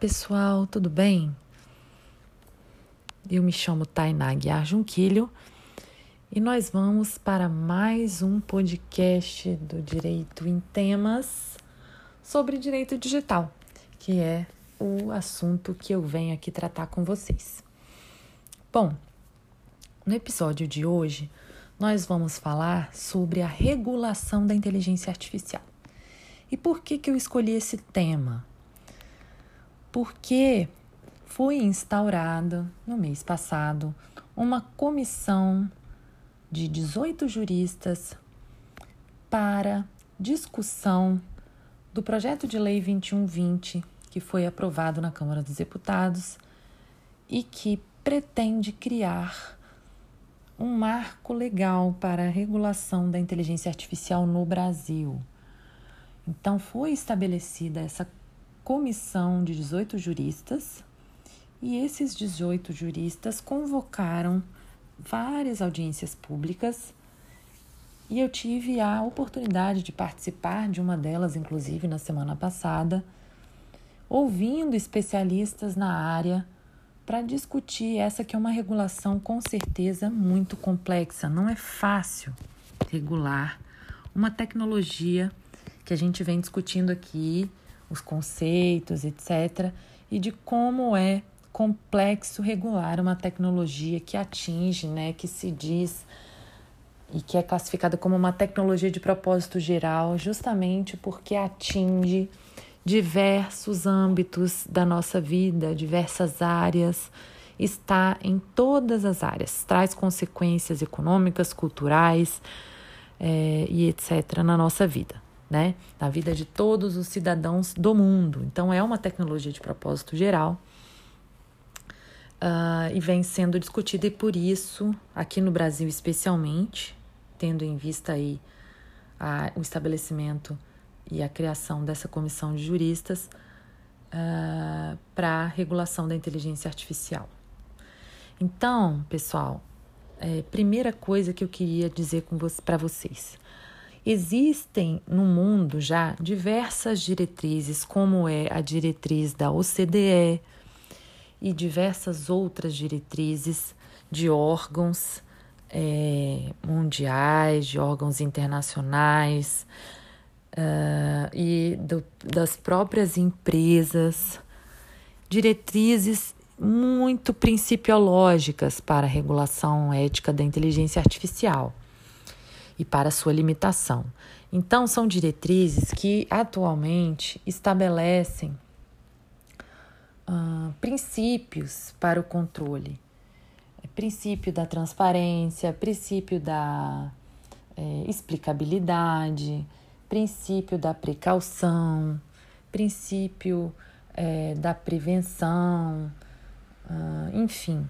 Pessoal, tudo bem? Eu me chamo Tainá Guiar Junquilho e nós vamos para mais um podcast do Direito em Temas sobre direito digital, que é o assunto que eu venho aqui tratar com vocês. Bom, no episódio de hoje nós vamos falar sobre a regulação da inteligência artificial. E por que, que eu escolhi esse tema? Porque foi instaurada no mês passado uma comissão de 18 juristas para discussão do projeto de lei 2120 que foi aprovado na Câmara dos Deputados e que pretende criar um marco legal para a regulação da inteligência artificial no Brasil. Então foi estabelecida essa comissão de 18 juristas e esses 18 juristas convocaram várias audiências públicas e eu tive a oportunidade de participar de uma delas, inclusive na semana passada, ouvindo especialistas na área para discutir essa que é uma regulação com certeza muito complexa. Não é fácil regular uma tecnologia que a gente vem discutindo aqui os conceitos, etc., e de como é complexo regular uma tecnologia que atinge, né, que se diz e que é classificada como uma tecnologia de propósito geral, justamente porque atinge diversos âmbitos da nossa vida, diversas áreas, está em todas as áreas, traz consequências econômicas, culturais é, e etc. na nossa vida né, na vida de todos os cidadãos do mundo. Então, é uma tecnologia de propósito geral uh, e vem sendo discutida, e por isso, aqui no Brasil especialmente, tendo em vista aí a, o estabelecimento e a criação dessa comissão de juristas uh, para a regulação da inteligência artificial. Então, pessoal, é, primeira coisa que eu queria dizer para vocês. Existem no mundo já diversas diretrizes, como é a diretriz da OCDE e diversas outras diretrizes de órgãos é, mundiais, de órgãos internacionais uh, e do, das próprias empresas, diretrizes muito principiológicas para a regulação ética da inteligência artificial e para sua limitação. Então, são diretrizes que atualmente estabelecem uh, princípios para o controle. Princípio da transparência, princípio da é, explicabilidade, princípio da precaução, princípio é, da prevenção, uh, enfim,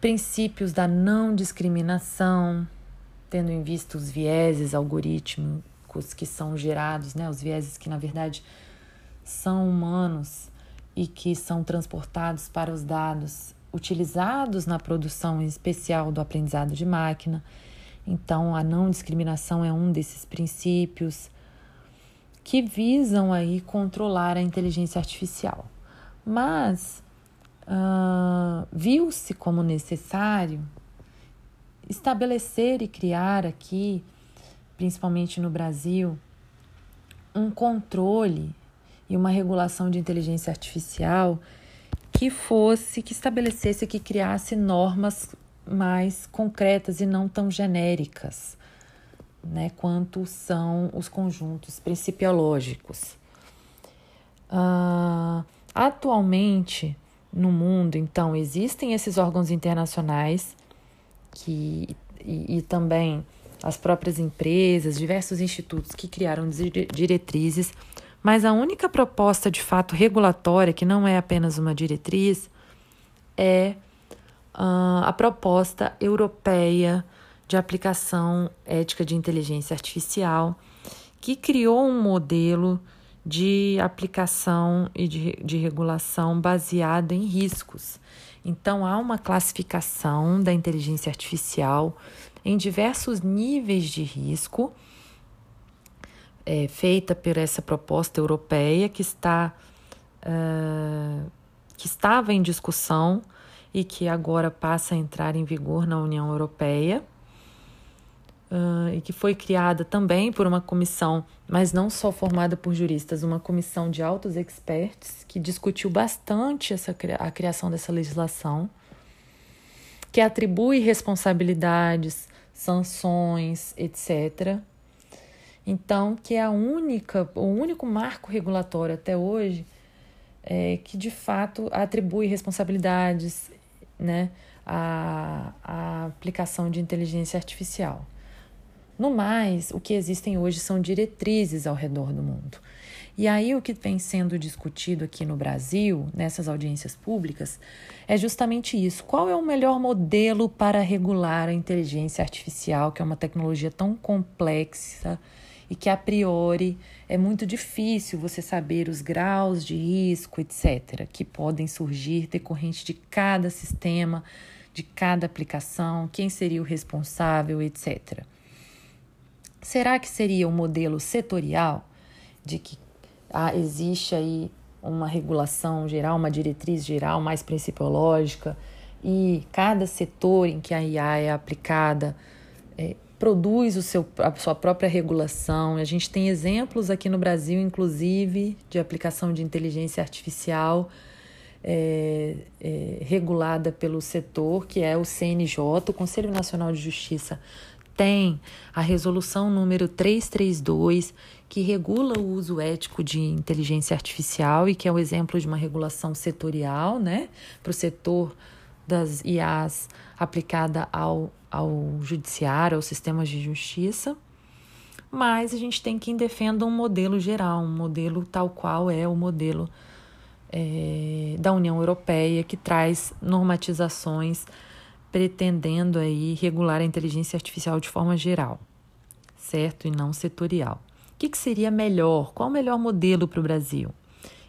princípios da não discriminação tendo em vista os vieses algorítmicos que são gerados, né, os vieses que na verdade são humanos e que são transportados para os dados utilizados na produção em especial do aprendizado de máquina. Então, a não discriminação é um desses princípios que visam aí controlar a inteligência artificial. Mas uh, viu-se como necessário estabelecer e criar aqui, principalmente no Brasil, um controle e uma regulação de inteligência artificial que fosse, que estabelecesse, que criasse normas mais concretas e não tão genéricas, né, quanto são os conjuntos principiológicos. Uh, atualmente, no mundo, então, existem esses órgãos internacionais que, e, e também as próprias empresas, diversos institutos que criaram diretrizes, mas a única proposta de fato regulatória, que não é apenas uma diretriz, é uh, a proposta europeia de aplicação ética de inteligência artificial, que criou um modelo de aplicação e de, de regulação baseado em riscos. Então, há uma classificação da inteligência artificial em diversos níveis de risco, é, feita por essa proposta europeia que está uh, que estava em discussão e que agora passa a entrar em vigor na União Europeia. Uh, e que foi criada também por uma comissão, mas não só formada por juristas, uma comissão de altos experts que discutiu bastante essa, a criação dessa legislação, que atribui responsabilidades, sanções, etc. Então, que é a única, o único marco regulatório até hoje é, que de fato atribui responsabilidades né, à, à aplicação de inteligência artificial. No mais, o que existem hoje são diretrizes ao redor do mundo. E aí, o que vem sendo discutido aqui no Brasil, nessas audiências públicas, é justamente isso. Qual é o melhor modelo para regular a inteligência artificial, que é uma tecnologia tão complexa e que, a priori, é muito difícil você saber os graus de risco, etc., que podem surgir decorrente de cada sistema, de cada aplicação, quem seria o responsável, etc. Será que seria um modelo setorial de que ah, existe aí uma regulação geral, uma diretriz geral mais principiológica e cada setor em que a IA é aplicada é, produz o seu, a sua própria regulação. A gente tem exemplos aqui no Brasil, inclusive, de aplicação de inteligência artificial é, é, regulada pelo setor, que é o CNJ, o Conselho Nacional de Justiça tem a resolução número 332, que regula o uso ético de inteligência artificial e que é o exemplo de uma regulação setorial, né, para o setor das IAs aplicada ao, ao judiciário, aos sistemas de justiça. Mas a gente tem quem defenda um modelo geral, um modelo tal qual é o modelo é, da União Europeia, que traz normatizações pretendendo aí regular a inteligência artificial de forma geral, certo? E não setorial. O que, que seria melhor? Qual o melhor modelo para o Brasil?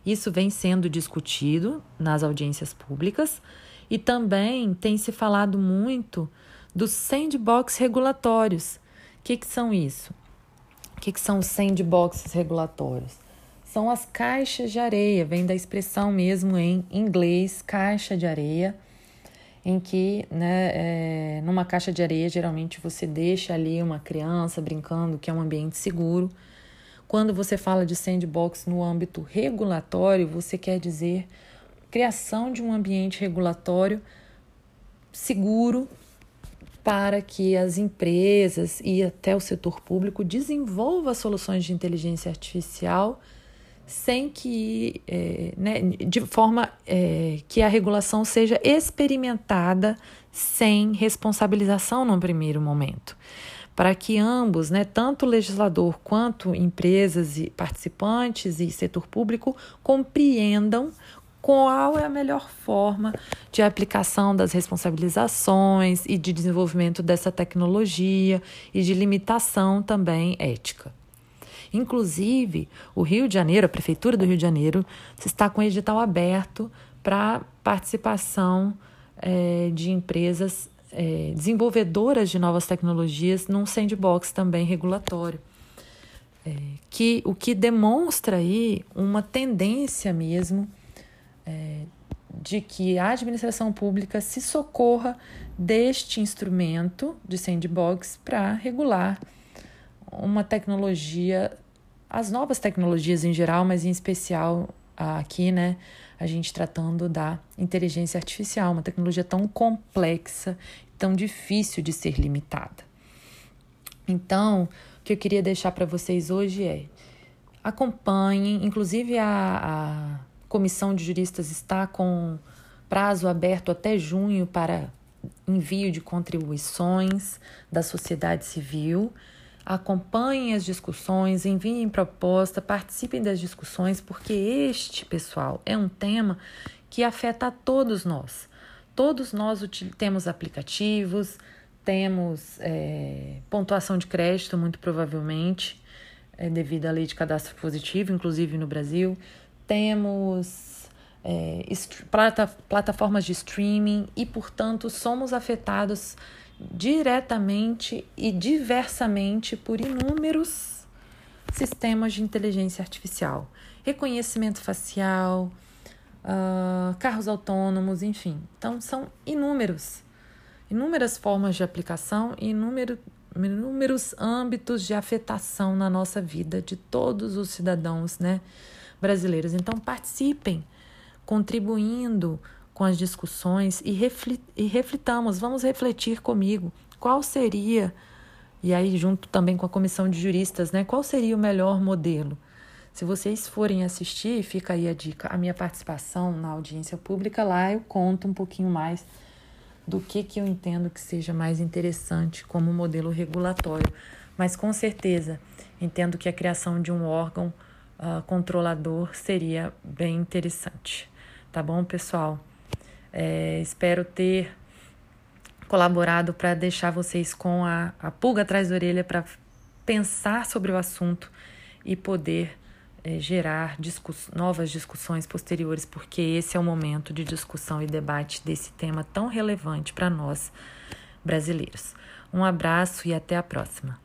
Isso vem sendo discutido nas audiências públicas e também tem se falado muito dos sandbox regulatórios. O que, que são isso? O que, que são os sandboxes regulatórios? São as caixas de areia, vem da expressão mesmo em inglês, caixa de areia em que, né, é, numa caixa de areia, geralmente você deixa ali uma criança brincando, que é um ambiente seguro. Quando você fala de sandbox no âmbito regulatório, você quer dizer criação de um ambiente regulatório seguro para que as empresas e até o setor público desenvolvam soluções de inteligência artificial sem que, é, né, de forma é, que a regulação seja experimentada sem responsabilização no primeiro momento, para que ambos, né, tanto o legislador quanto empresas e participantes e setor público compreendam qual é a melhor forma de aplicação das responsabilizações e de desenvolvimento dessa tecnologia e de limitação também ética. Inclusive, o Rio de Janeiro, a Prefeitura do Rio de Janeiro, está com edital aberto para participação é, de empresas é, desenvolvedoras de novas tecnologias num sandbox também regulatório. É, que, o que demonstra aí uma tendência mesmo é, de que a administração pública se socorra deste instrumento de sandbox para regular uma tecnologia, as novas tecnologias em geral, mas em especial aqui, né? A gente tratando da inteligência artificial, uma tecnologia tão complexa, tão difícil de ser limitada. Então, o que eu queria deixar para vocês hoje é acompanhem, inclusive a, a comissão de juristas está com prazo aberto até junho para envio de contribuições da sociedade civil acompanhem as discussões, enviem proposta, participem das discussões, porque este, pessoal, é um tema que afeta a todos nós. Todos nós temos aplicativos, temos é, pontuação de crédito, muito provavelmente, é, devido à lei de cadastro positivo, inclusive no Brasil. Temos é, plata, plataformas de streaming e, portanto, somos afetados diretamente e diversamente por inúmeros sistemas de inteligência artificial, reconhecimento facial, uh, carros autônomos, enfim. Então, são inúmeros, inúmeras formas de aplicação e inúmero, inúmeros âmbitos de afetação na nossa vida de todos os cidadãos né, brasileiros. Então, participem, contribuindo com as discussões e, reflit, e reflitamos, vamos refletir comigo qual seria, e aí junto também com a comissão de juristas, né, qual seria o melhor modelo. Se vocês forem assistir, fica aí a dica, a minha participação na audiência pública lá eu conto um pouquinho mais do que, que eu entendo que seja mais interessante como modelo regulatório. Mas com certeza entendo que a criação de um órgão uh, controlador seria bem interessante. Tá bom, pessoal? É, espero ter colaborado para deixar vocês com a, a pulga atrás da orelha para pensar sobre o assunto e poder é, gerar discuss novas discussões posteriores, porque esse é o momento de discussão e debate desse tema tão relevante para nós brasileiros. Um abraço e até a próxima.